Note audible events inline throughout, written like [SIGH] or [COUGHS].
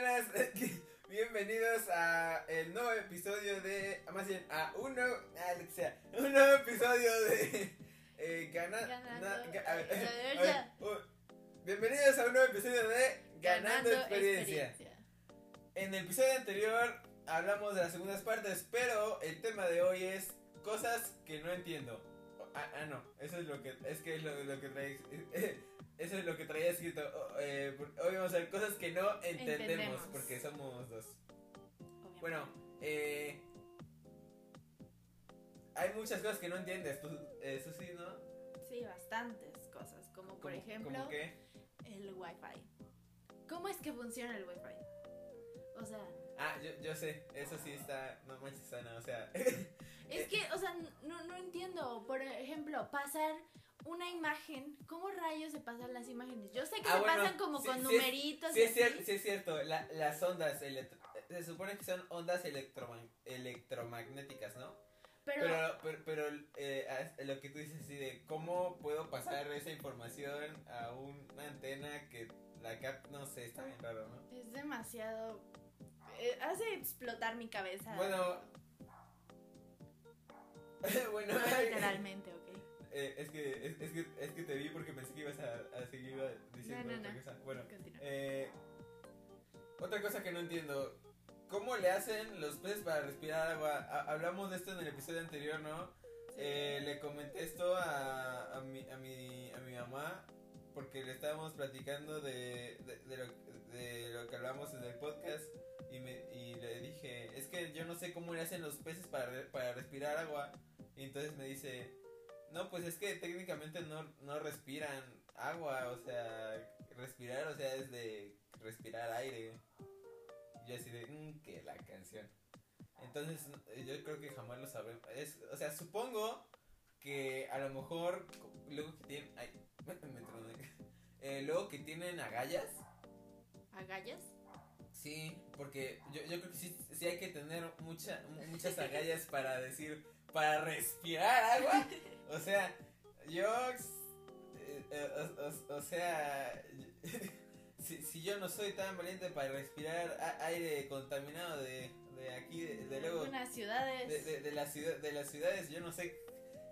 buenas. [LAUGHS] Bienvenidos a el nuevo episodio de. Más bien, a un nuevo. Ah, sea. Un nuevo episodio de. [LAUGHS] Eh, gana, Ganando, na- ga- a ver, eh, [LAUGHS] a ver, ya. uh, bienvenidos a un nuevo episodio de Ganando, experiencia. En el episodio anterior hablamos de las segundas partes, pero el tema de hoy es cosas que no entiendo. Ah, ah, no, eso es lo que es que es lo, lo que trae eso es lo que traía escrito. Oh, eh, hoy vamos a ver cosas que no entendemos, Entendemos. porque somos dos. Obviamente. Bueno, eh, hay muchas cosas que no entiendes, tú, sí, ¿no? Sí, bastantes cosas, como por ejemplo que el Wi-Fi. ¿Cómo es que funciona el Wi-Fi? O sea, Ah, yo, yo sé, eso sí está, no manches, o sea, [LAUGHS] es que, o sea, no, no entiendo. Por ejemplo, pasar una imagen, ¿cómo rayos se pasan las imágenes? Yo sé que Ah, se bueno, pasan como sí, con sí es- numeritos Sí y es, sí cierto, la- las ondas, se supone que son ondas electroma- electromagnéticas, ¿no? pero, Pero, pero, pero, eh, lo que tú dices así de cómo puedo pasar esa información a una antena que la cap, no sé, está bien raro, ¿no? es demasiado... eh, hace explotar mi cabeza. Bueno, [LAUGHS] bueno, No literalmente, ¿ok? Eh, es, que, es, es que es que te vi porque pensé que ibas a, a seguir diciendo No, no, otra no. cosa. Bueno. Eh, otra cosa que no entiendo. ¿Cómo le hacen los peces para respirar agua? Ha- hablamos de esto en el episodio anterior, ¿no? Sí. Eh, le comenté esto a, a, mi, a, mi, a mi mamá porque le estábamos platicando de, de, de lo, de lo que hablamos en el podcast y, me, y le dije, es que yo no sé cómo le hacen los peces para, para respirar agua. Y entonces me dice, no, pues es que técnicamente no, no respiran agua, o sea, respirar, o sea, es de respirar aire. Yo así de, "Mm, que la canción. Entonces, yo creo que jamás lo sabremos. Es, o sea, supongo que a lo mejor, luego que tienen, ay, [LAUGHS] me troné. Eh, luego que tienen agallas, ¿Agallas? sí, porque yo, yo creo que sí, sí hay que tener mucha, mu- muchas agallas para decir, para respirar agua. [LAUGHS] O sea, yo, eh, eh, o, o- o sea, [LAUGHS] si, si yo no soy tan valiente para respirar aire contaminado de, de aquí, de, de luego, Algunas ciudades. de, de, de, la ciudad, de las ciudades, yo no sé,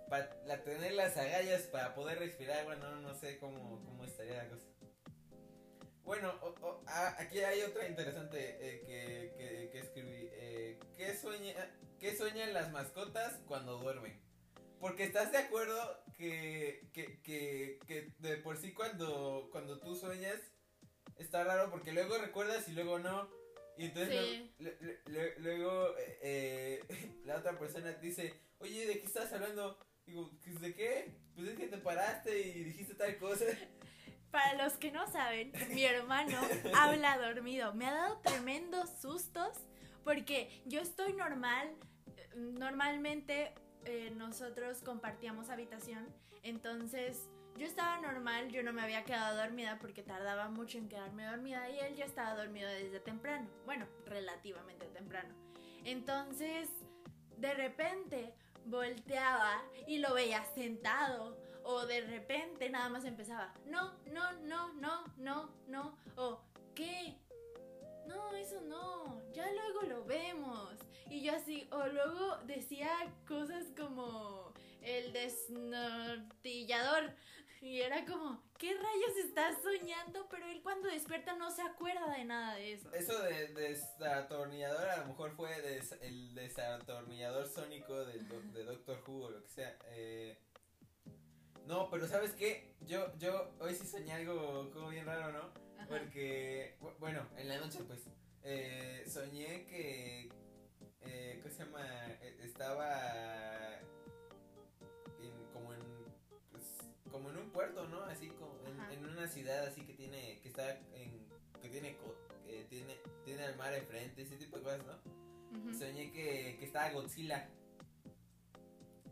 para la, tener las agallas para poder respirar, bueno, no sé cómo, cómo estaría la cosa. Bueno, o- o- a- aquí hay otra interesante eh, que, que, que escribí. Eh, ¿qué, sueña, ¿Qué sueñan las mascotas cuando duermen? Porque estás de acuerdo que, que, que, que de por sí cuando, cuando tú sueñas está raro porque luego recuerdas y luego no. Y entonces Sí. le- le- le- luego eh, eh, [LAUGHS] la otra persona dice, oye, ¿de qué estás hablando? Digo, "¿Pues ¿de qué? Pues es que te paraste y dijiste tal cosa. [LAUGHS] Para los que no saben, mi hermano [LAUGHS] habla dormido. Me ha dado tremendos sustos porque yo estoy normal. eh, Normalmente eh, nosotros compartíamos habitación. Entonces yo estaba normal, yo no me había quedado dormida porque tardaba mucho en quedarme dormida y él ya estaba dormido desde temprano. Bueno, relativamente temprano. Entonces, de repente volteaba y lo veía sentado o de repente nada más empezaba, no, no, no, no, no, no, o ¿qué? No, eso no, ya luego lo vemos. Y yo así, o luego decía cosas como el desnortillador. Y era como, ¿qué rayos estás soñando? Pero él cuando despierta no se acuerda de nada de eso. Eso de desatornillador a lo mejor fue des- el desatornillador sónico do- de Doctor Who o lo que sea. Eh, no, pero ¿sabes qué? Yo, yo hoy sí soñé algo como bien raro, ¿no? Ajá. Porque, bu- bueno, en la noche pues, eh, soñé que, eh, ¿cómo se llama? Eh, Estaba en, como en, pues, como en un puerto, ¿no? Así como en, una ciudad así que tiene, que está en, que tiene, que tiene, tiene el mar enfrente, ese tipo de cosas, ¿no? Soñé que, que estaba Godzilla.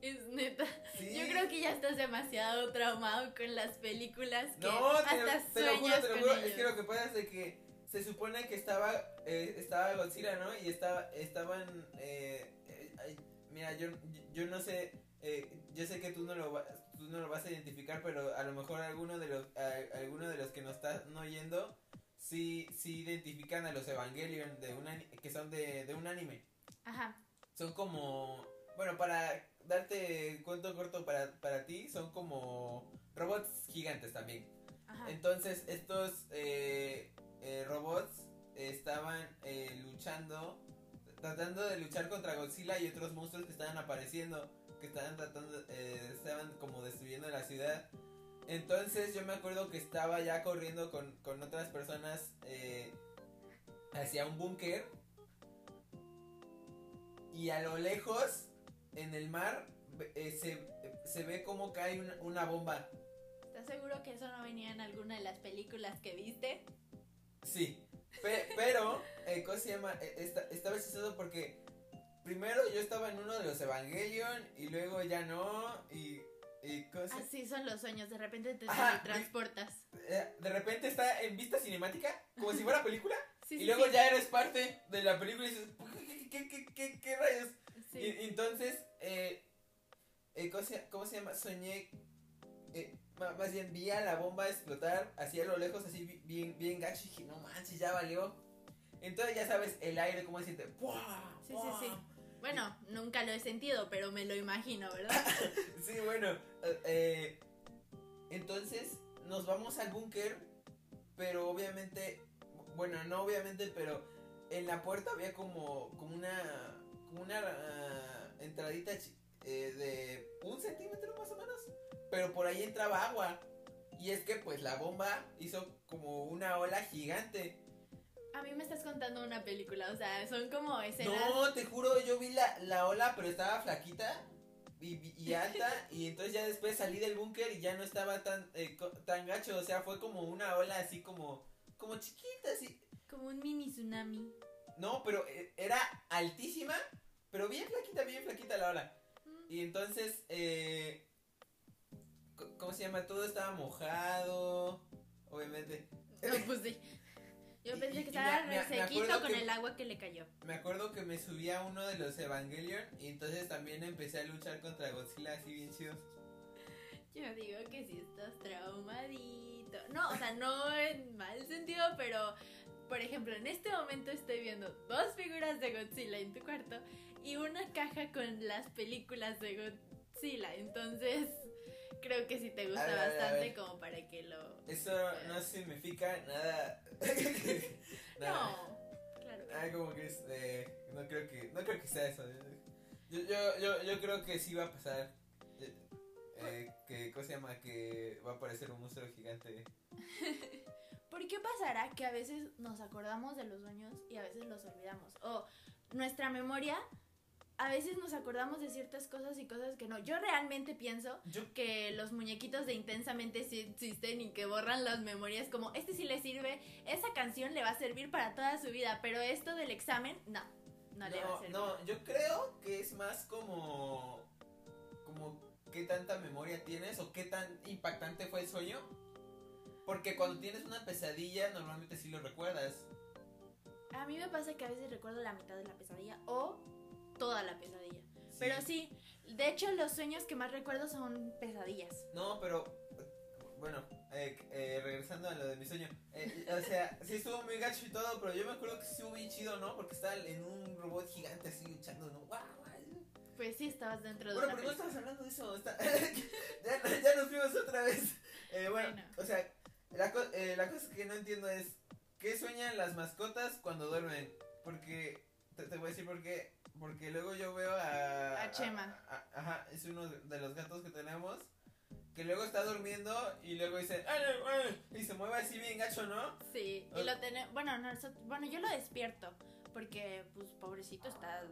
Es neta. Sí. Yo creo que ya estás demasiado traumado con las películas que No, te, hasta te lo juro, te lo con juro. ellos. Es que lo que pasa es de que se supone que estaba eh, estaba Godzilla, ¿no? Y estaba estaban eh, eh, mira, yo yo no sé eh, yo sé que tú no lo vas tú no lo vas a identificar, pero a lo mejor alguno de los a- alguno de los que nos están oyendo sí, sí identifican a los Evangelion de un ani- que son de, de un anime. Ajá. Son como, bueno, para darte cuento corto para, para ti, son como robots gigantes también. Ajá. Entonces estos eh, estaban eh, luchando, tratando de luchar contra Godzilla y otros monstruos que estaban apareciendo, que estaban tratando, eh, estaban como destruyendo la ciudad. Entonces yo me acuerdo que estaba ya corriendo con, con otras personas eh, hacia un búnker y a lo lejos en el mar eh, se, se ve como cae una, una bomba. ¿Estás seguro que eso no venía en alguna de las películas que viste? Sí, pe- pero, eh, ¿cómo se llama? Eh, Esta, estaba chistoso porque primero yo estaba en uno de los Evangelion y luego ya no y, y ¿cómo se- Así son los sueños, de repente te Ajá, transportas. eh, de repente está en vista cinemática como si fuera película Sí, y sí, luego sí. ya eres parte de la película y dices, ¿qué, qué, qué, qué, qué rayos? Y, entonces, eh, eh, ¿cómo, se, cómo se llama? Soñé, eh, más bien vi a la bomba explotar así a lo lejos, así bi- bien, bien gacho y dije, no manches, ya valió. Entonces ya sabes, el aire, cómo se siente, ¡Puah! Sí, sí, sí. Bueno, nunca lo he sentido, pero me lo imagino, ¿verdad? [LAUGHS] Sí, bueno, eh, eh, entonces nos vamos al búnker, pero obviamente, bueno, no obviamente, pero en la puerta había como, como una, como una ah, entradita chi- eh, de un centímetro más o menos, pero por ahí entraba agua. Y es que pues la bomba hizo como una ola gigante. A mí me estás contando una película, o sea, son como escenas. No, te juro, yo vi la, la ola, pero estaba flaquita y, y [LAUGHS] alta. y entonces ya después salí del búnker y ya no estaba tan, eh, tan gacho. O sea, fue como una ola así como, como chiquita, así. Como un mini tsunami. No, pero eh, era altísima, pero bien flaquita, bien flaquita la ola. Y entonces, eh, ¿cómo se llama? Todo estaba mojado, obviamente. No, pues sí. Yo pensé y- que estaba me- me- me sequito acuerdo con que- el agua que le cayó. Me acuerdo que me subí a uno de los Evangelion y entonces también empecé a luchar contra Godzilla así bien chido. Yo digo que sí estás traumadito. No, o sea, no en mal sentido, pero por ejemplo, en este momento estoy viendo dos figuras de Godzilla en tu cuarto y una caja con las películas de Godzilla. Entonces, creo que sí te gusta ver, bastante como para que lo. Eso no significa nada. [LAUGHS] nada. No, claro. Ah, como que es, eh, no creo que no creo que sea eso. Yo, yo, yo, yo creo que sí va a pasar. Eh, eh, que ¿cómo se llama? Que va a aparecer un monstruo gigante. [LAUGHS] ¿Por qué pasará que a veces nos acordamos de los sueños y a veces los olvidamos? O nuestra memoria, a veces nos acordamos de ciertas cosas y cosas que no. Yo realmente pienso Yo que los muñequitos de intensamente sí existen y que borran las memorias como este sí le sirve, esa canción le va a servir para toda su vida, pero esto del examen, no, no, le va a no, servir. no, yo creo que es más como como qué tanta memoria tienes o qué tan impactante fue el sueño. Porque cuando tienes una pesadilla normalmente sí lo recuerdas. A mí me pasa que a veces recuerdo la mitad de la pesadilla o toda la pesadilla. Pero sí, de hecho los sueños que más recuerdo son pesadillas. No, pero bueno, eh, eh, regresando a lo de mi sueño. eh, o sea, sí estuvo muy gacho y todo, pero yo me acuerdo que sí estuvo bien chido, ¿no? Porque estaba en un robot gigante así luchando, ¿no? ¡Guau! Pues sí, estabas dentro de Bueno, pero no estamos hablando de eso. está- [LAUGHS] ya, ya nos fuimos otra vez. Eh, bueno, Bueno. o sea, la, co- eh, la cosa que no entiendo es: ¿qué sueñan las mascotas cuando duermen? Porque, te, te voy a decir por qué. Porque luego yo veo a. A Chema. a- ajá, es uno de, los gatos que tenemos. Que luego está durmiendo y luego dice. "Ay, ay, ay", Y se mueve así bien gacho, ¿no? Sí, y lo tenemos, bueno, nosotros- bueno, yo lo despierto porque pues pobrecito está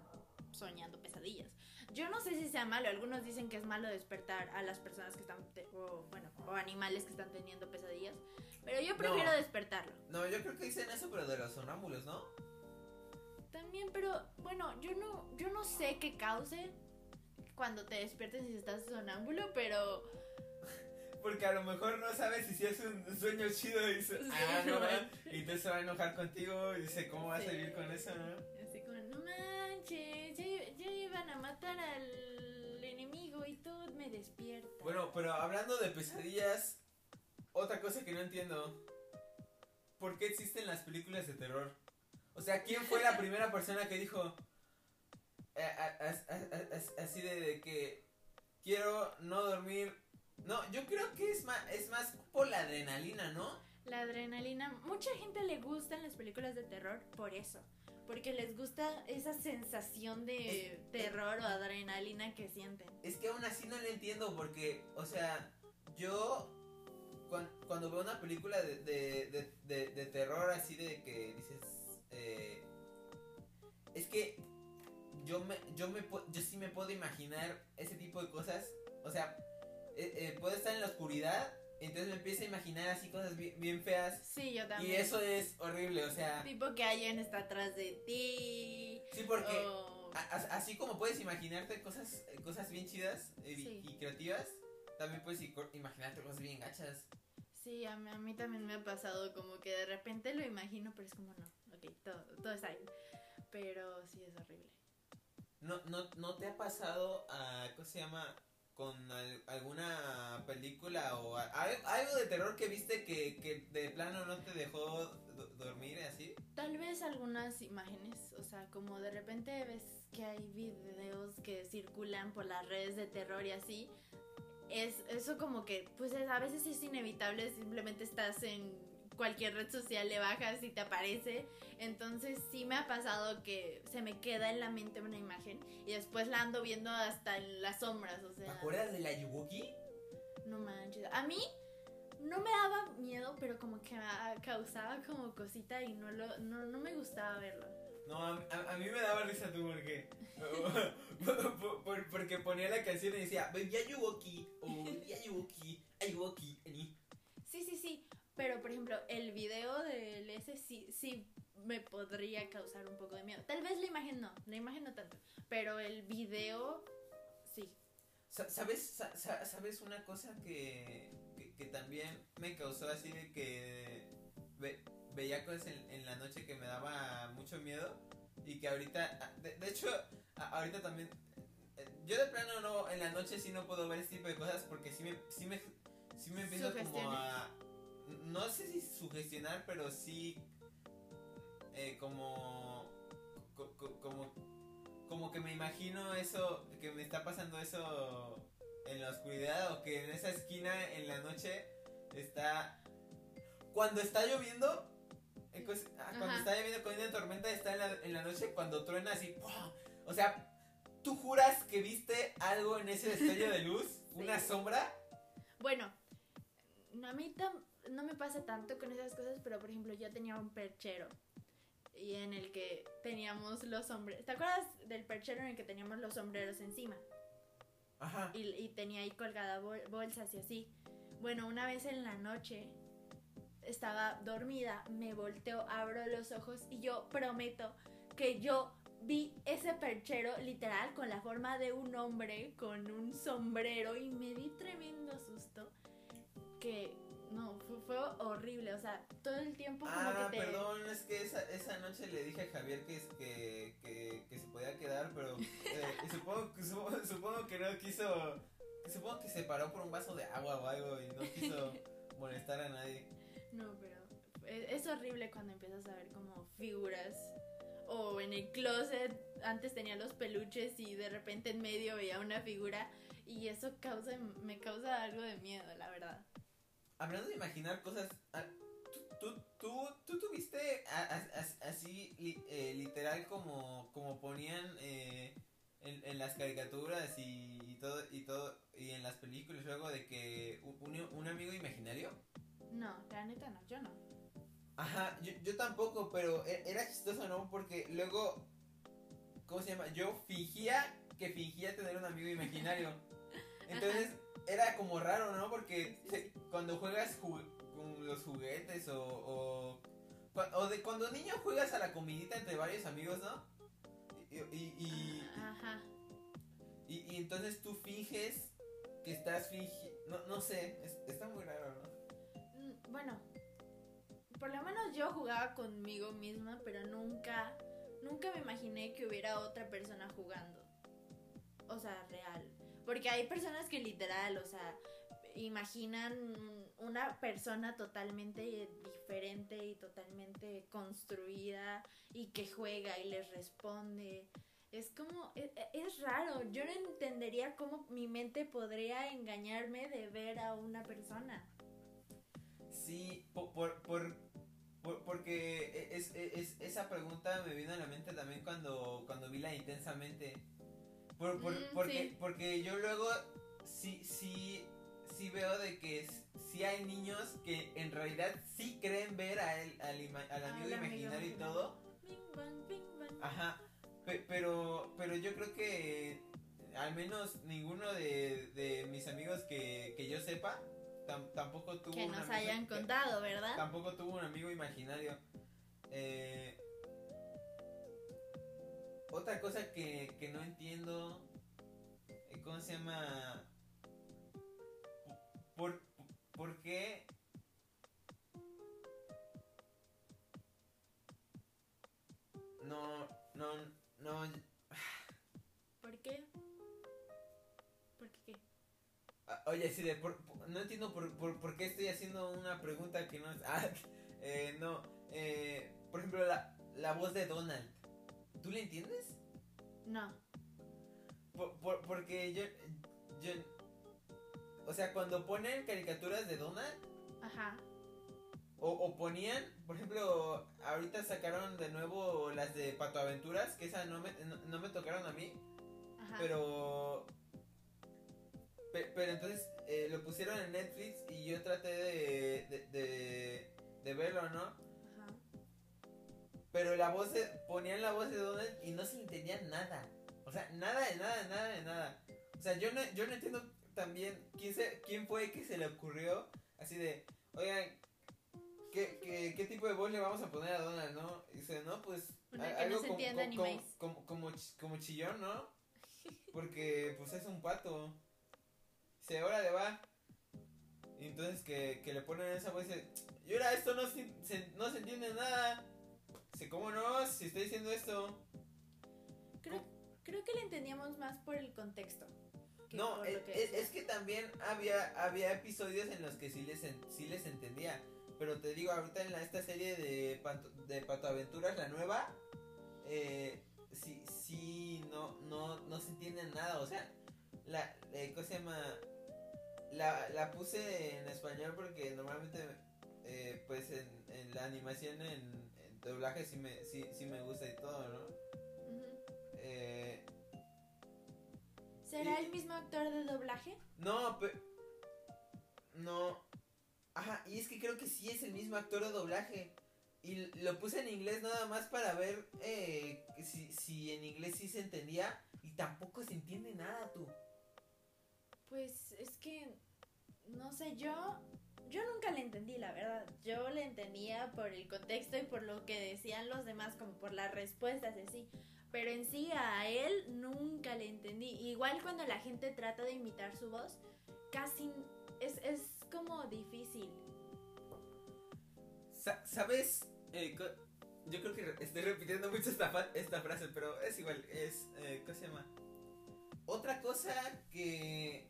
soñando pesadillas. Yo no sé si sea malo, algunos dicen que es malo despertar a las personas que están o bueno, o animales que están teniendo pesadillas, pero yo prefiero No. despertarlo. No, yo creo que dicen eso, pero de los sonámbulos, ¿no? También, pero bueno, yo no yo no sé qué cause cuando te despiertes si estás sonámbulo, pero Porque a lo mejor no sabes si es un sueño chido y dice, Sí, ah, no, no va", y entonces se va a enojar contigo y dice, ¿cómo vas a vivir con eso, no? así como no manches, ya, ya iban a matar al enemigo y todo me despierta. Bueno, pero hablando de pesadillas, otra cosa que no entiendo. por qué existen las películas de terror. O sea, ¿quién fue la primera persona que dijo eh, así de, de que quiero no dormir? No, yo creo que es más, es más por la adrenalina, ¿no? La adrenalina, mucha gente le gustan las películas de terror por eso, porque les gusta esa sensación de Es- terror o adrenalina que sienten. Es que aún así no lo entiendo porque, o sea, yo cuan- cuando, veo una película de, de, de, terror así de que dices, es que yo me, yo me, yo sí me puedo imaginar ese tipo de cosas, o sea, eh, eh, puedo estar en la oscuridad, entonces me empiezo a imaginar así cosas bien, bien feas Sí, yo y también. eso es horrible, o sea, Tipo que alguien está atrás de ti. sí porque... o- A- as- Así como puedes imaginarte cosas, cosas bien chidas eh, Sí. y creativas, también puedes imaginarte cosas bien gachas. Sí, a mí, a mí también me ha pasado como que de repente lo imagino, pero es como no, ok, todo, todo está bien. Pero sí es horrible. ¿No, no, ¿No te ha pasado, a, ¿cómo se llama? Con al- alguna película o a- al- algo de terror que viste que, que de plano no te dejó do- dormir así? Tal vez algunas imágenes, o sea, como de repente ves que hay videos que circulan por las redes de terror y así, es eso como que, pues es- a veces es inevitable, simplemente estás en cualquier red social, le bajas y te aparece, entonces sí me ha pasado que se me queda en la mente una imagen y después la ando viendo hasta en las sombras, o ¿Te sea, acuerdas de la Yubuki? no manches, a mí no me daba miedo, pero como que me causaba como cosita y no, lo, no, no me gustaba verlo. No, a, a- a mí me daba risa tú porque. por- [LAUGHS] por- porque ponía la canción y decía, ya Yubuki, o ya Yubuki, Ayubuki. Sí, sí, sí. Pero, por ejemplo, el video del ese sí, sí me podría causar un poco de miedo. Tal vez la imagen no, la imagen no tanto. Pero el video, sí. Sa- ¿Sabes, sa- sa- ¿Sabes una cosa que, que, que también me causó así de que ve- veía cosas en, en la noche que me daba mucho miedo? Y que ahorita, ah, de, de hecho, ahorita también, eh, yo de plano no, en la noche sí no puedo ver este tipo de cosas porque sí me, sí me, sí me empiezo como a, no sé si sugestionar, pero sí eh, como, co- co- como como que me imagino eso, que me está pasando eso en la oscuridad o que en esa esquina en la noche está... Cuando está lloviendo, eh, cos- ah, cuando está lloviendo con una tormenta está en la, en la noche cuando truena así... O sea, tú juras que viste algo en ese destello de luz, [LAUGHS] una sombra. Bueno, a mí no me pasa tanto con esas cosas, pero por ejemplo, yo tenía un perchero. Y en el que teníamos los sombreros. ¿Te acuerdas del perchero en el que teníamos los sombreros encima? Ajá. y, y tenía ahí colgada bol- bolsas y así. Bueno, una vez en la noche estaba dormida, me volteo, abro los ojos y yo prometo que yo vi ese perchero literal con la forma de un hombre con un sombrero y me di tremendo susto que no, fue, fue horrible, o sea, todo el tiempo como Ah, que te... perdón, es que esa, esa noche le dije a Javier que, que, que, que se podía quedar, pero eh, y supongo, que- supongo, supongo que no quiso, supongo que se paró por un vaso de agua o algo y no quiso molestar a nadie. No, pero es, es horrible cuando empiezas a ver como figuras. O en el closet, antes tenía los peluches y de repente en medio veía una figura. Y eso causa, me causa algo de miedo, la verdad. Hablando de imaginar cosas, ah, ¿tú, tú, tú, tuviste así li- eh, literal como, como ponían eh, en, en las caricaturas y, y todo y todo y en las películas luego de que un, un amigo imaginario? No, la neta no, yo no. Ajá, yo, yo tampoco, pero e- era chistoso, ¿no? Porque luego, ¿cómo se llama? Yo fingía que fingía tener un amigo imaginario. [LAUGHS] Entonces era como raro, ¿no? Porque se- cuando juegas ju- con los juguetes o, o, de cuando niño juegas a la comidita entre varios amigos, ¿no? Y, y, y, Ajá. y- y entonces tú finges que estás fingiendo, no, no sé, es- está muy raro, ¿no? Mm, Bueno, por lo menos yo jugaba conmigo misma, pero nunca, nunca me imaginé que hubiera otra persona jugando. O sea, real. Porque hay personas que literal, o sea, imaginan una persona totalmente diferente y totalmente construida y que juega y les responde. Es como, es, es, raro, yo no entendería cómo mi mente podría engañarme de ver a una persona. Sí, por, por, por, porque es, es, esa pregunta me vino a la mente también cuando, cuando vi la intensamente. Por, por, mm, porque, porque yo luego sí, sí, sí veo de que sí hay niños que en realidad sí creen ver a él, al, al amigo imaginario y todo. Ajá. pero, pero yo creo que al menos ninguno de, de mis amigos que, que yo sepa tampoco tuvo que nos hayan contado, ¿verdad? Tampoco tuvo un amigo imaginario. Eh, otra cosa que, que no entiendo, eh, ¿cómo se llama? ¿Por, por qué? No, no, no. ¿Por qué? ¿Por qué qué? Ah, oye, sí, de, no entiendo por, por, por, qué estoy haciendo una pregunta que no es... [LAUGHS] Ah, eh, no, eh, por ejemplo, la, la voz de Donald. ¿Tú le entiendes? No. Por, porque yo, yo... O sea, cuando ponen caricaturas de Donald... Ajá. O, o, ponían, por ejemplo, ahorita sacaron de nuevo las de Pato Aventuras, que esas no me, no, me tocaron a mí. Ajá. Pero pero, entonces eh, lo pusieron en Netflix y yo traté de, de, de, verlo, ¿no? Ajá. Pero la voz, de, ponían la voz de Donald y no se entendía nada. O sea, nada de nada, nada de nada. O sea, yo no, yo no entiendo también quién, se, quién fue que se le ocurrió así de, oigan, ¿qué, qué, qué tipo de voz le vamos a poner a Donald, no? Y dice, no, pues... algo no como, como, como, como chillón, ¿no? Porque pues es un pato se le va. Y entonces que, que le ponen esa voz y dice, y ahora esto no se, no se entiende nada. Dice, ¿cómo no? Si estoy diciendo esto. Creo, creo que le entendíamos más por el contexto. No, es, que es, que también había, había episodios en los que sí les, sí les entendía. Pero te digo, ahorita en la, esta serie de, Pato, de Pato Aventuras, la nueva, eh, sí, sí, no, no, no se entiende nada. O sea, la, eh, ¿cómo se llama? La, la puse en español porque normalmente, eh, pues en, en, la animación, en, doblaje sí me, sí, sí, me gusta y todo, ¿no? eh, ¿Será el mismo actor de doblaje? No, pero... No. Ajá, y es que creo que sí es el mismo actor de doblaje. Y lo puse en inglés nada más para ver eh, si, si en inglés sí se entendía. Y tampoco se entiende nada, tú. Pues es que, no sé, yo, yo nunca le entendí, la verdad. Yo le entendía por el contexto y por lo que decían los demás, como por las respuestas, así. Pero en sí a él nunca le entendí. Igual cuando la gente trata de imitar su voz, casi es, es como difícil. ¿Sabes? Eh, yo creo que estoy repitiendo mucho esta, esta frase, pero es igual. Es, eh, ¿Cómo se llama? Otra cosa que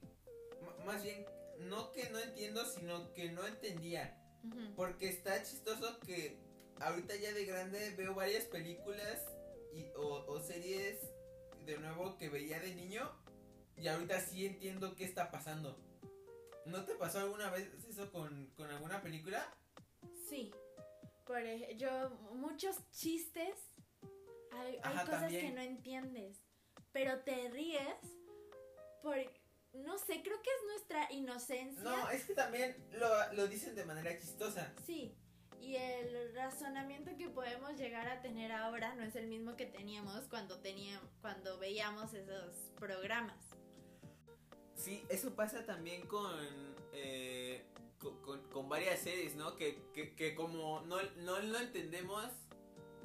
más bien, no que no entiendo, sino que no entendía. Porque está chistoso que ahorita ya de grande veo varias películas y, o, series de nuevo que veía de niño y ahorita sí entiendo qué está pasando. ¿No te pasó alguna vez eso con, con alguna película? Sí. Por ejemplo, yo, muchos chistes, hay, cosas que no entiendes, pero te ríes por no sé, creo que es nuestra inocencia. No, es que también lo, lo dicen de manera chistosa. Sí, y el razonamiento que podemos llegar a tener ahora no es el mismo que teníamos cuando, teníamos, cuando veíamos esos programas. Sí, eso pasa también con, eh, con, varias series, ¿no? Que, que, que como no, no lo entendemos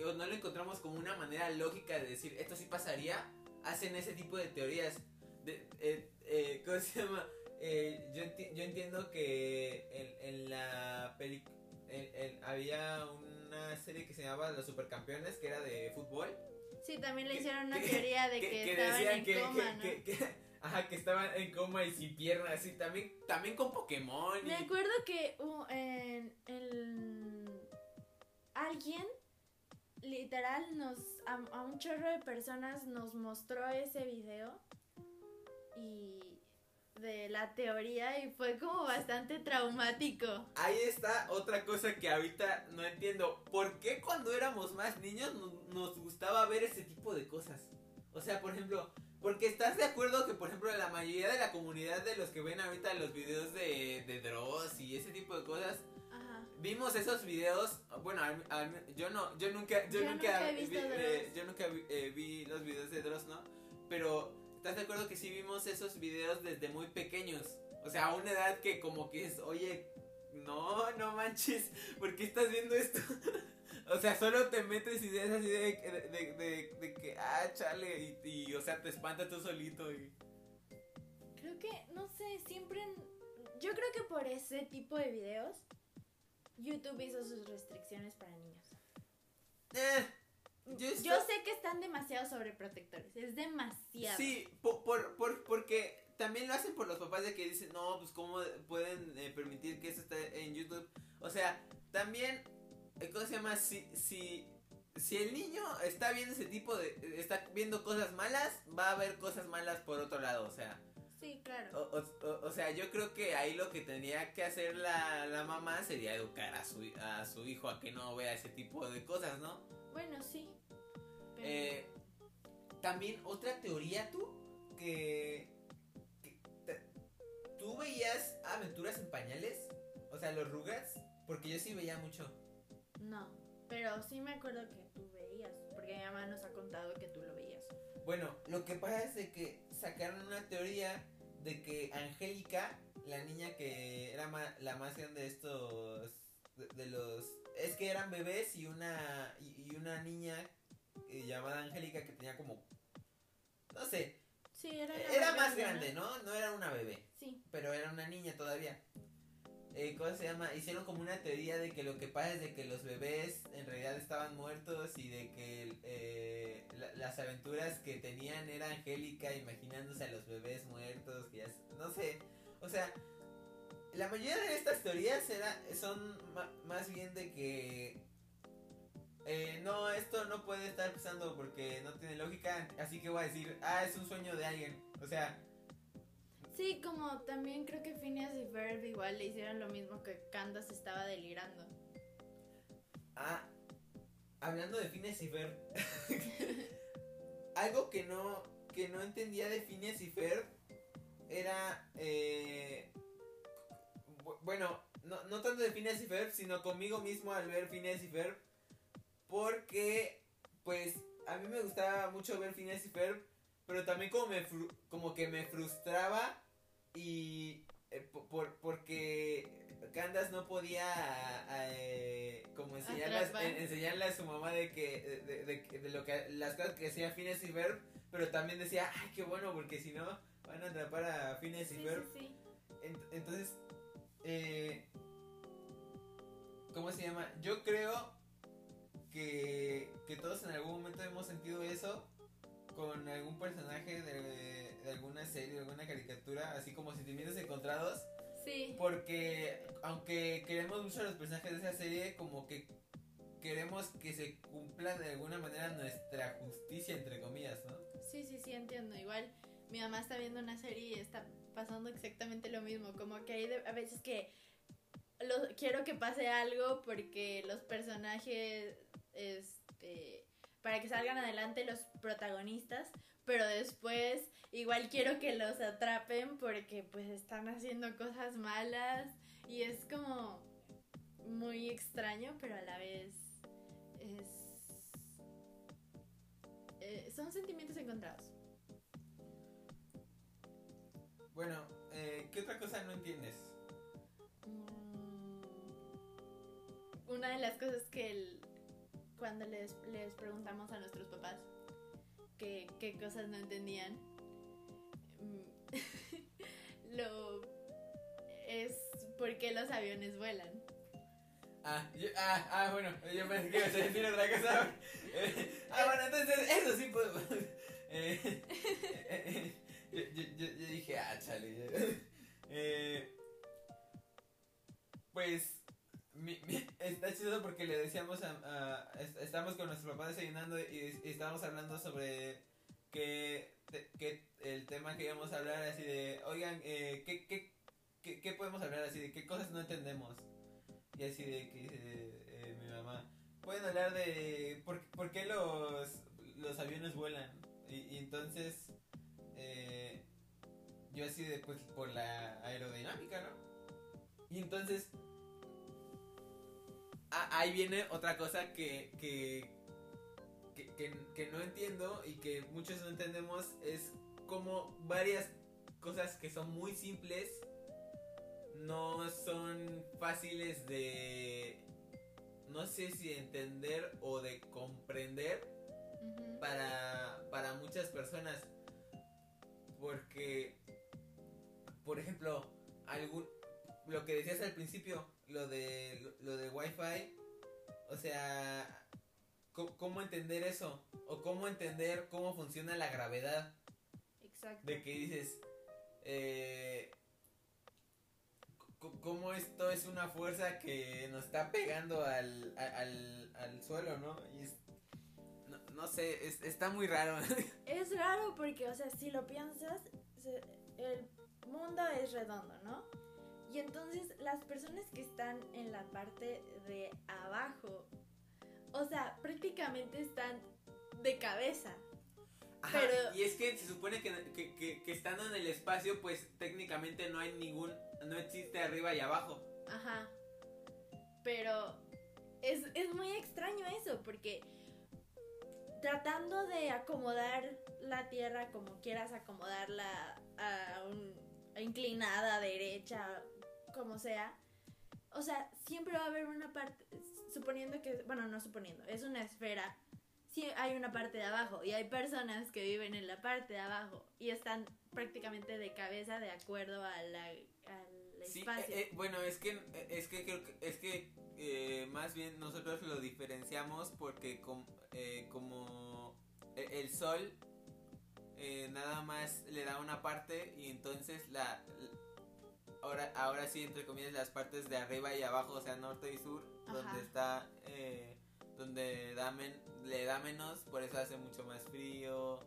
o no lo encontramos como una manera lógica de decir esto sí pasaría, hacen ese tipo de teorías. De, eh, eh, ¿cómo se llama? Eh, yo, yo entiendo que en, en la película había una serie que se llamaba Los Supercampeones, que era de fútbol. Sí, también le hicieron una teoría de que, estaban en coma, ¿no? [LAUGHS] Ajá, que estaban en coma y sin piernas, y también, también con Pokémon. y- Me acuerdo que uh, en el... alguien literal nos a, a un chorro de personas nos mostró ese video y de la teoría y fue como bastante traumático. Ahí está otra cosa que ahorita no entiendo. ¿Por qué cuando éramos más niños nos, nos gustaba ver ese tipo de cosas? O sea, por ejemplo, porque estás de acuerdo que, por ejemplo, la mayoría de la comunidad de los que ven ahorita los videos de, de Dross y ese tipo de cosas, Ajá. vimos esos videos. Bueno, al- al- yo no, yo nunca, yo, Yo nunca, nunca vi, eh, yo nunca vi, eh, vi los videos de Dross, ¿no? Pero, ¿estás de acuerdo que sí vimos esos videos desde muy pequeños? O sea, a una edad que como que es, oye, no, no manches, ¿por qué estás viendo esto? [LAUGHS] o sea, solo te metes ideas así de, de, de, que, ah, chale, y, y, o sea, te espanta tú solito y... Creo que, no sé, siempre... Yo creo que por ese tipo de videos, YouTube hizo sus restricciones para niños. Eh, yo, Yo estoy- sé que están demasiado sobreprotectores, es demasiado. Sí, por, por, por- porque también lo hacen por los papás de que dicen, no, pues cómo pueden eh, permitir que eso esté en YouTube. O sea, también, eh, ¿cómo se llama? Si, si, si el niño está viendo ese tipo de, está viendo cosas malas, va a haber cosas malas por otro lado, o sea. Sí, claro. O, o- o- o sea, yo creo que ahí lo que tendría que hacer la, la mamá sería educar a su, a su hijo a que no vea ese tipo de cosas, ¿no? Bueno, sí. Eh, también otra teoría tú que, que te- tú veías aventuras en pañales, o sea, los Rugrats, porque yo sí veía mucho. No, pero sí me acuerdo que tú veías, porque mi mamá nos ha contado que tú lo veías. Bueno, lo que pasa es de que sacaron una teoría de que Angélica, la niña que era ma- la más grande de estos de, de los es que eran bebés y una y, y una niña eh, llamada Angélica que tenía como no sé, Sí, era, más grande, ¿no? No era una bebé. Sí. pero era una niña todavía. Eh, ¿Cómo se llama? Hicieron como una teoría de que lo que pasa es de que los bebés en realidad estaban muertos y de que eh, la- las aventuras que tenían era Angélica imaginándose a los bebés muertos, que ya no sé, o sea, la mayoría de estas teorías era, son ma- más bien de que eh, no, esto no puede estar pasando porque no tiene lógica, así que voy a decir, ah, es un sueño de alguien, o sea, Sí, como también creo que Phineas y Ferb igual le hicieron lo mismo que Candace estaba delirando. Ah, hablando de Phineas y Ferb. [LAUGHS] algo que no que no entendía de Phineas y Ferb era eh, bu- bueno, no, no tanto de Phineas y Ferb, sino conmigo mismo al ver Phineas y Ferb porque pues a mí me gustaba mucho ver Phineas y Ferb, pero también como me fru- como que me frustraba y eh, po- por, porque Candace no podía eh, como enseñarle, a- Atrapar. en- enseñarle a su mamá de que de, de- de- de lo que las cosas que hacía Phineas y Ferb, pero también decía, ay, qué bueno, porque si no van a atrapar a Phineas Sí, y sí, Ferb. sí. Ent- entonces, eh, ¿cómo se llama? Yo creo que, que todos en algún momento hemos sentido eso con algún personaje de, de alguna serie, de alguna caricatura, así como sentimientos encontrados, Sí. porque aunque queremos mucho a los personajes de esa serie, como que queremos que se cumpla de alguna manera nuestra justicia, entre comillas, ¿no? Sí, sí, sí, entiendo. Igual mi mamá está viendo una serie y está pasando exactamente lo mismo. Como que hay de- a veces que lo, quiero que pase algo porque los personajes, este, para que salgan adelante los protagonistas, pero después igual quiero que los atrapen porque pues están haciendo cosas malas y es como muy extraño, pero a la vez es... eh, son sentimientos encontrados. Bueno, eh, ¿qué otra cosa no entiendes? Mm, Una de las cosas que el- cuando les, les preguntamos a nuestros papás qué, qué cosas no entendían, mm, [LAUGHS] lo es por qué los aviones vuelan. Ah, ah, ah, bueno, yo pensé que ibas a decir otra cosa. Eh, ah, bueno, entonces eso sí podemos. [LAUGHS] Eh, [LAUGHS] eh, yo, yo, yo, dije, ah, chale. Eh, pues mi, está chido porque le decíamos a, a, estamos con nuestro papá desayunando y, y estábamos hablando sobre que, que el tema que íbamos a hablar así de, oigan, eh, ¿qué, qué, qué, podemos hablar así de qué cosas no entendemos? Y así de que eh, mi mamá, pueden hablar de por, por qué los, los aviones vuelan. Y, entonces eh, yo así de, pues por la aerodinámica, ¿no? Y entonces ahí viene otra cosa que, que, que, que, que no entiendo y que muchos no entendemos, es como varias cosas que son muy simples no son fáciles de no sé si entender o de comprender para, para muchas personas. Porque, por ejemplo, algún, lo que decías al principio, lo de, lo, lo de Wi-Fi, o sea, ¿cómo, ¿cómo entender eso? O cómo entender cómo funciona la gravedad. Exacto. De que dices, eh, cómo esto es una fuerza que nos está pegando al, al, al suelo, ¿no? Y es, no, no sé, es- está muy raro. [LAUGHS] Es raro porque, o sea, si lo piensas, el mundo es redondo, ¿no? Y entonces las personas que están en la parte de abajo, o sea, prácticamente están de cabeza. Ajá, Pero- y es que se supone que, que, que- que estando en el espacio, pues técnicamente no hay ningún, no existe arriba y abajo. Ajá. Pero es, es muy extraño eso, porque tratando de acomodar la tierra como quieras acomodarla a un, inclinada, derecha, como sea, o sea, siempre va a haber una parte, suponiendo que, bueno, no suponiendo, es una esfera, sí hay una parte de abajo y hay personas que viven en la parte de abajo y están prácticamente de cabeza de acuerdo a la, al Sí, espacio. eh, eh, bueno, es que es que creo que es que eh, más bien nosotros lo diferenciamos porque com- eh, como e- el sol eh, nada más le da una parte y entonces la ahora ahora sí entre comillas las partes de arriba y abajo, o sea, norte y sur, Ajá. donde está eh, donde da men- le da menos, por eso hace mucho más frío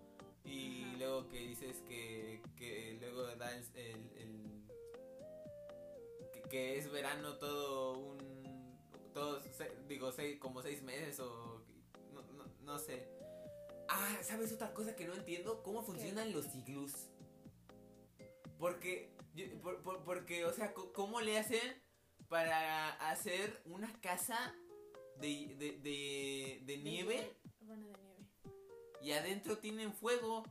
y Ajá. luego que dices que, que luego da el, el- el- que, que es verano todo un todos se- digo seis, como seis meses o no, no, no sé ah sabes otra cosa que no entiendo cómo funcionan los iglús porque yo- por- por- porque o sea cómo le hacen para hacer una casa de, de, de, de nieve Bueno, de nieve. y adentro tienen fuego.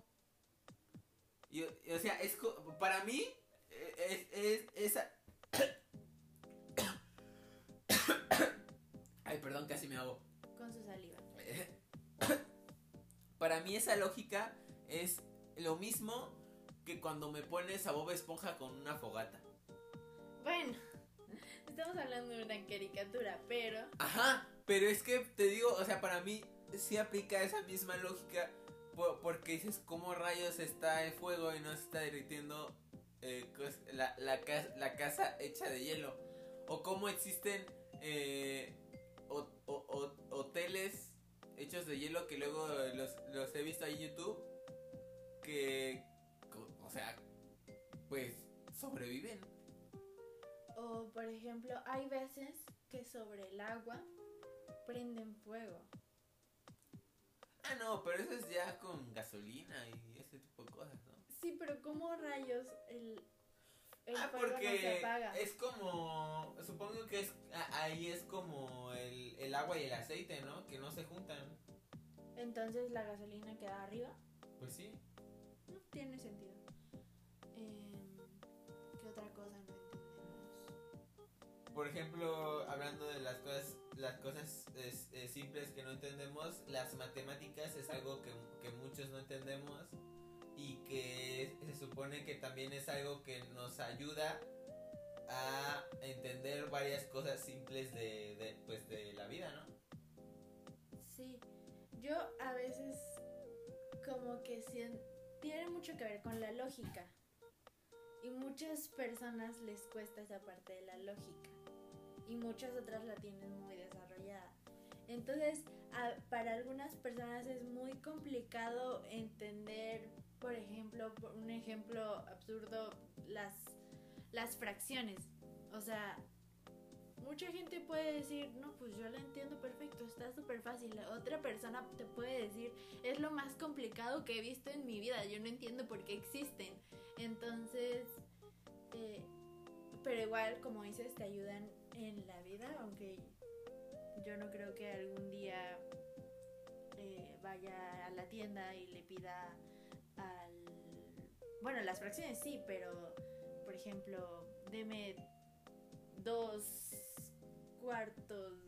Y, o sea, es para mí eh, es, es esa [COUGHS] Ay, perdón, casi me hago. Con su saliva. [COUGHS] Para mí esa lógica es lo mismo que cuando me pones a Bob Esponja con una fogata. Bueno, estamos hablando de una caricatura, pero Ajá, pero es que te digo, o sea, para mí sí aplica esa misma lógica po- porque dices, ¿cómo rayos está el fuego y no se está derritiendo eh, cos- la, la, ca- la casa hecha de hielo? ¿O cómo existen eh, ho- ho- ho- hoteles hechos de hielo que luego los, los he visto ahí en YouTube que, sea, pues sobreviven? o por ejemplo, hay veces que sobre el agua prenden fuego. Ah, no, pero eso es ya con gasolina y ese tipo de cosas, ¿no? Sí, pero ¿cómo rayos el, el ah, fuego no se porque apaga? es como, supongo que es, a- ahí es como el, el agua y el aceite, ¿no? Que no se juntan. Entonces la gasolina queda arriba. Pues sí. No tiene sentido. Por ejemplo, hablando de las cosas, las cosas eh, simples que no entendemos, las matemáticas es algo que, que muchos no entendemos y que se supone que también es algo que nos ayuda a entender varias cosas simples de, pues, de la vida, ¿no? Sí, yo a veces como que sien- tiene mucho que ver con la lógica. Y muchas personas les cuesta esa parte de la lógica. Y muchas otras la tienen muy desarrollada. Entonces, a- para algunas personas es muy complicado entender, por ejemplo, por un ejemplo absurdo, las, las fracciones. O sea, mucha gente puede decir, no, pues yo lo entiendo perfecto, está súper fácil. La otra persona te puede decir, es lo más complicado que he visto en mi vida, yo no entiendo por qué existen. Entonces, eh, pero igual, como dices, te ayudan en la vida, aunque yo no creo que algún día eh, vaya a la tienda y le pida al... Bueno, las fracciones sí, pero, por ejemplo, deme dos cuartos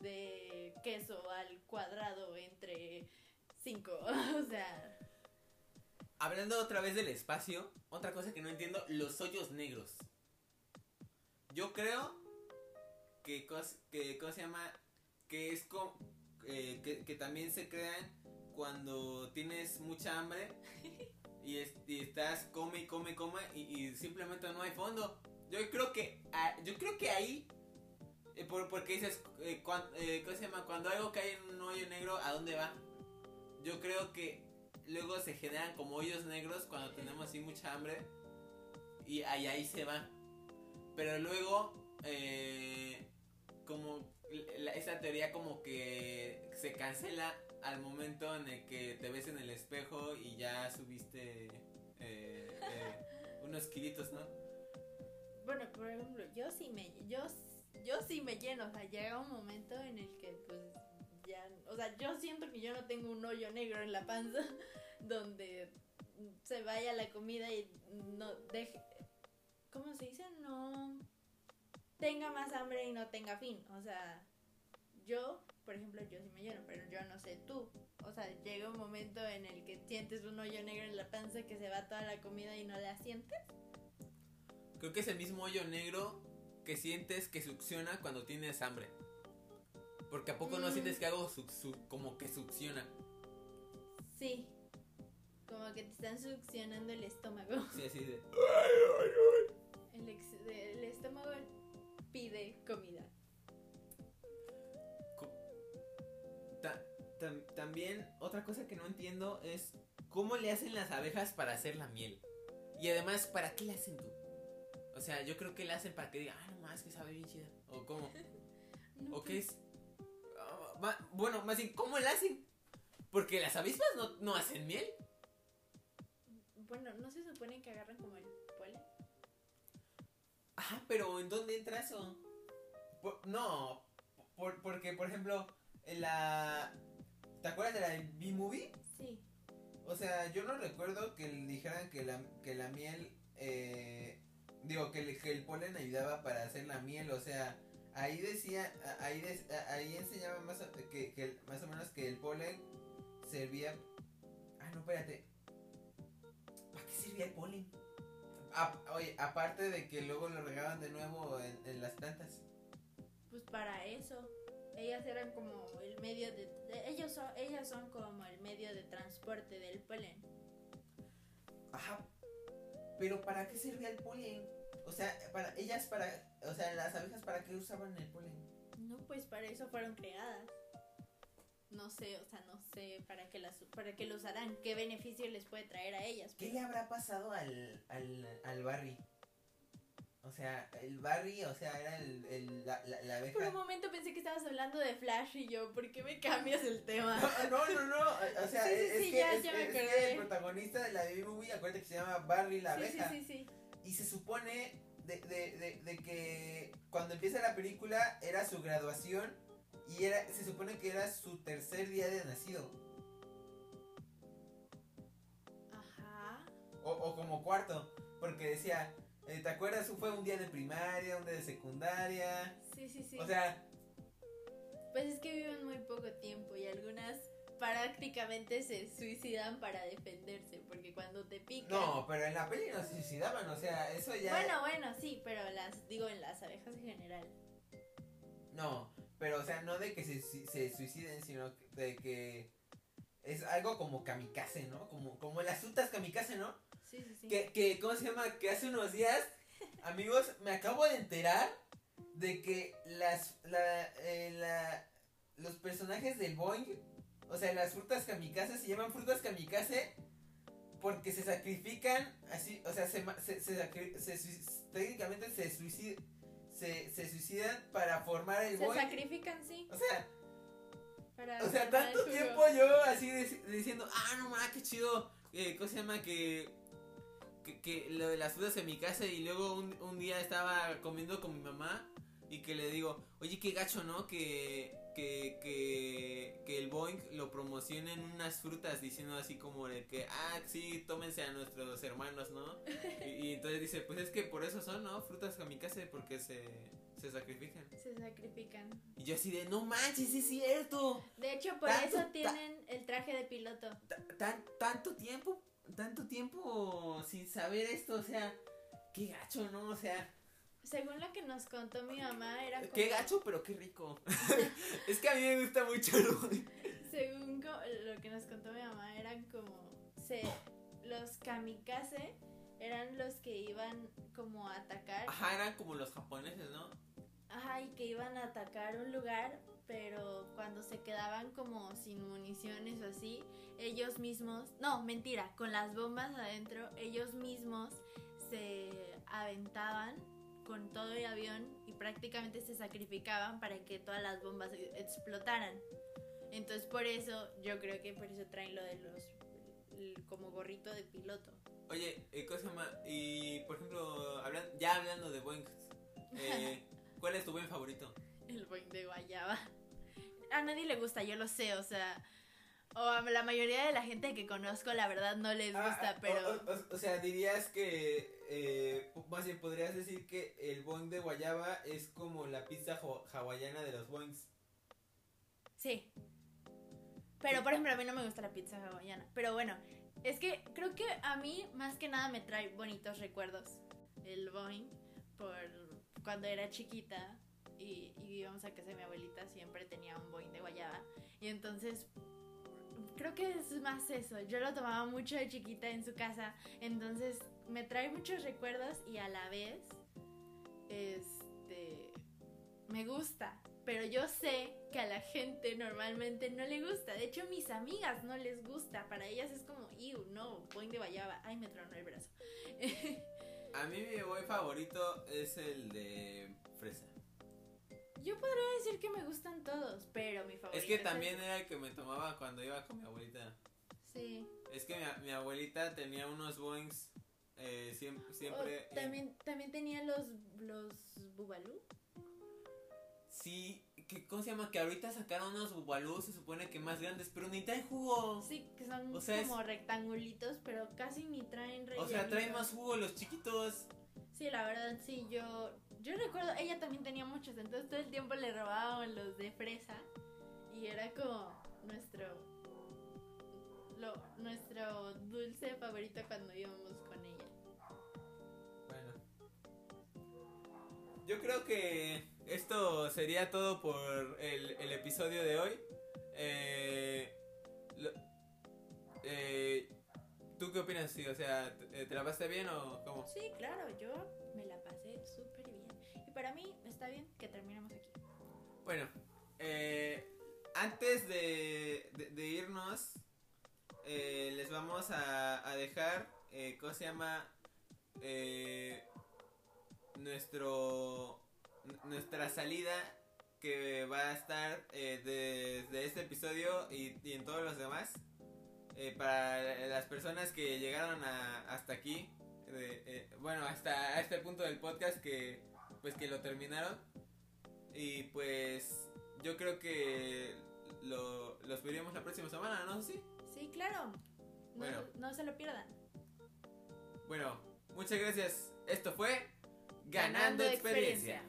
de queso al cuadrado entre cinco. [LAUGHS] o sea, Hablando otra vez del espacio, otra cosa que no entiendo, los hoyos negros. Yo creo que, cos- que ¿cómo se llama? Que es como, que, que también se crean cuando tienes mucha hambre [LAUGHS] y, es- y estás come y come y come y, simplemente no hay fondo. Yo creo que, ah, yo creo que ahí, eh, por, porque dices, eh, cuan- eh, ¿cómo se llama? Cuando algo cae en un hoyo negro, ¿a dónde va? Yo creo que luego se generan como hoyos negros cuando tenemos así mucha hambre y ahí, ahí se va. Pero luego, eh, como la- esa teoría como que se cancela al momento en el que te ves en el espejo y ya subiste eh, eh, unos kilitos, ¿no? bueno, por ejemplo, yo sí me, yo, yo sí me lleno, o sea, llega un momento en el que pues ya, o sea, yo siento que yo no tengo un hoyo negro en la panza [LAUGHS] donde se vaya la comida y no deje, ¿cómo se dice? No tenga más hambre y no tenga fin, o sea, yo, por ejemplo, yo sí me lleno, pero yo no sé tú. O sea, llega un momento en el que sientes un hoyo negro en la panza que se va toda la comida y no la sientes. Creo que es el mismo hoyo negro que sientes que succiona cuando tienes hambre. Porque a poco no Mm. sientes que algo su- su- como que succiona. Sí. Como que te están succionando el estómago. Sí, así de... El, ex- el estómago pide comida. Ta- tam- también otra cosa que no entiendo es cómo le hacen las abejas para hacer la miel. Y además, ¿para qué la hacen tú? O sea, yo creo que la hacen para que digan, ah, no más, que sabe bien chida. O cómo, [LAUGHS] No, o qué es. Ah, ma- bueno, más bien, ¿cómo la hacen? Porque las avispas no, no hacen miel. Bueno, ¿no se supone que agarran como el? Ajá, pero ¿en dónde entra eso? Por- no, por- porque por ejemplo, en la... ¿Te acuerdas de la B-Movie? Sí. O sea, yo no recuerdo que le dijeran que la, que la miel, eh, digo, que el, que el polen ayudaba para hacer la miel, o sea, ahí decía, ahí, a- ahí enseñaba más o, que, más o menos que el polen servía, ah, no, espérate, ¿para qué servía el polen? A- oye, aparte de que luego lo regaban de nuevo en, en las plantas. Pues para eso. Ellas eran como el medio de, de- ellos son, ellas son como el medio de transporte del polen. Ajá. Pero ¿para qué servía el polen? O sea, para ellas para, o sea, las abejas para qué usaban el polen? No, pues para eso fueron creadas. No sé, o sea, no sé para qué las para qué lo usarán, qué beneficio les puede traer a ellas. ¿Qué le habrá pasado al, al, al Barry? O sea, el Barry, o sea, era el, el- la, la, la Por un abeja. momento pensé que estabas hablando de Flash y yo, ¿por qué me cambias el tema? [LAUGHS] No, no, no, o sea, Sí, sí, es, sí, que, ya- es, ya es que el protagonista de la baby movie, acuérdate que se llama Barry la abeja. sí, sí, sí. Y se supone de, de, de, de que cuando empieza la película era su graduación y era se supone que era su tercer día de nacido. Ajá. O, o como cuarto, porque decía, eh, ¿te acuerdas? Fue un día de primaria, un día de secundaria. Sí, sí, sí. O sea, pues es que viven muy poco tiempo y algunas prácticamente se suicidan para defenderse, porque cuando te pican... no, pero en la peli no se suicidaban, o sea, eso ya... Bueno, bueno, sí, pero las digo en las abejas en general. No, pero o sea, no de que se, se suiciden, sino de que es algo como kamikaze, ¿no? Como, como las frutas kamikaze, ¿no? Sí, sí, sí. Que, que, ¿cómo se llama? Que hace unos días, amigos, me acabo de enterar de que las, la, eh, la, los personajes del Boeing, o sea, las frutas kamikaze se llaman frutas kamikaze porque se sacrifican así, o sea, se, se, se se técnicamente se suicidan, suicidan para formar el Se sacrifican, sí. O sea, Para o sea, tanto tiempo yo así diciendo, ah, no mames, qué chido, eh, ¿cómo se llama? Que, que, que lo de las frutas en mi casa y luego un, un día estaba comiendo con mi mamá y que le digo, oye, qué gacho, ¿no? Que, que, que, que el Boeing lo promociona en unas frutas diciendo así como de que, ah, sí, tómense a nuestros hermanos, ¿no? Y, y entonces dice, pues es que por eso son, ¿no? Frutas kamikaze porque se, se sacrifican. Se sacrifican. Y yo así de, no manches, es cierto. De hecho, por Tanto eso tienen el traje de piloto. ta- tan, tanto tiempo, tanto tiempo sin saber esto, o sea, qué gacho, ¿no? O sea, Según lo que nos contó mi mamá, era como... qué gacho, pero qué rico. [LAUGHS] es que a mí me gusta mucho, ¿no? Según lo que nos contó mi mamá, eran como... Se, los kamikaze eran los que iban como a atacar. Ajá, eran como los japoneses, ¿no? Ajá, y que iban a atacar un lugar, pero cuando se quedaban como sin municiones o así, ellos mismos, no, mentira, con las bombas adentro, ellos mismos se aventaban con todo el avión y prácticamente se sacrificaban para que todas las bombas explotaran. Entonces por eso, yo creo que por eso traen lo de los, como gorrito de piloto. Oye, eh, ¿cómo se llama? Y, por ejemplo, hablan, ya hablando de Boeing, eh, [LAUGHS] ¿cuál es tu buen favorito? El boing de guayaba. A nadie le gusta, yo lo sé, o sea. O a la mayoría de la gente que conozco, la verdad, no les gusta, Ah, pero. O, o- o sea, dirías que, eh, más bien podrías decir que el Boeing de guayaba es como la pizza hawaiana de los Boeings. Sí. Pero, por ejemplo, a mí no me gusta la pizza hawaiana. Pero bueno, es que creo que a mí, más que nada, me trae bonitos recuerdos. El Boeing, por cuando era chiquita y, y íbamos a casa de mi abuelita, siempre tenía un Boeing de guayaba. Y entonces, creo que es más eso. Yo lo tomaba mucho de chiquita en su casa. Entonces, me trae muchos recuerdos y a la vez, este, me gusta. Pero yo sé que a la gente normalmente no le gusta. De hecho, mis amigas no les gusta. Para ellas es como, ew, no, Boeing de guayaba. Ay, me tronó el brazo. [LAUGHS] A mí mi Boeing favorito es el de fresa. Yo podría decir que me gustan todos, pero mi favorito Es que el- también era el que me tomaba cuando iba con mi abuelita. Sí. Es que mi, mi abuelita tenía unos Boeings eh, siempre... Oh, siempre eh, también, también tenía los, los Bubalú. sí, que, ¿cómo se llama? Que ahorita sacaron unos bubalú, se supone que más grandes, pero ni traen jugo. Sí, que son O sea, es- como rectangulitos, pero casi ni traen o sea, traen rellenitos. más jugo los chiquitos. Sí, la verdad, sí, yo, yo recuerdo, ella también tenía muchos, entonces todo el tiempo le robaban los de fresa y era como nuestro, lo, nuestro dulce favorito cuando íbamos con ella. Bueno. Yo creo que esto sería todo por el, el episodio de hoy. Eh, lo- eh, ¿Tú qué opinas? Sí, o sea, ¿te, te la pasaste bien o cómo? Sí, claro, yo me la pasé súper para mí está bien que terminemos aquí. Bueno, eh, antes de, de- irnos, eh, les vamos a, a dejar, eh, ¿cómo se llama? Eh, nuestro, nuestra salida que va a estar desde este episodio y, en todos los demás. Para las personas que llegaron a- hasta aquí, bueno, hasta este punto del podcast que pues que lo terminaron. Y pues yo creo que lo, los veremos la próxima semana, ¿no? Sí, sí claro. No, no se lo pierdan. Bueno, muchas gracias. Esto fue Ganando, experiencia.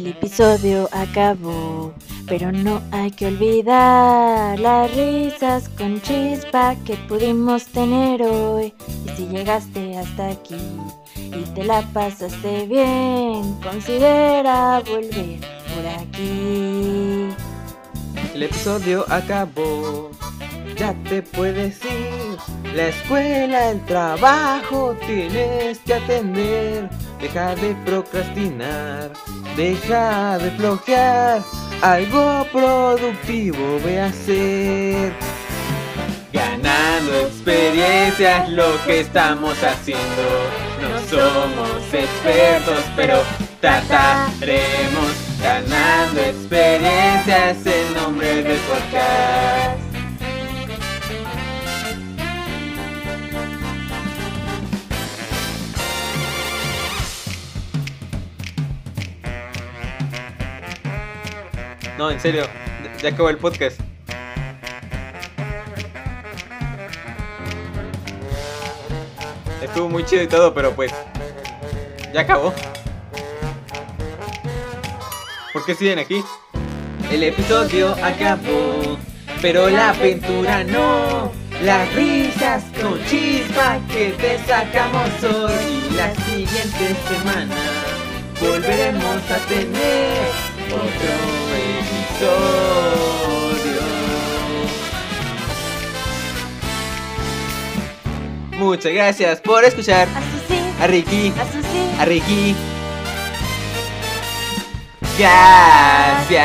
El episodio acabó, pero no hay que olvidar las risas con chispa que pudimos tener hoy. Y si llegaste hasta aquí y te la pasaste bien, considera volver por aquí. El episodio acabó, ya te puedes ir. La escuela, el trabajo, tienes que atender. Deja de procrastinar, deja de flojear. Algo productivo ve a hacer. Ganando experiencias lo que estamos haciendo. No somos expertos, pero trataremos ganando experiencias en nombre del podcast. No, en serio, ya acabó el podcast. Estuvo muy chido y todo, pero pues ya acabó. ¿Por qué siguen aquí? El episodio acabó, pero la aventura no. Las risas con chispa que te sacamos hoy. Y la siguiente semana volveremos a tener otro Muchas gracias por escuchar A Susi, a Ricky, a Susi. a Ricky. Gracias.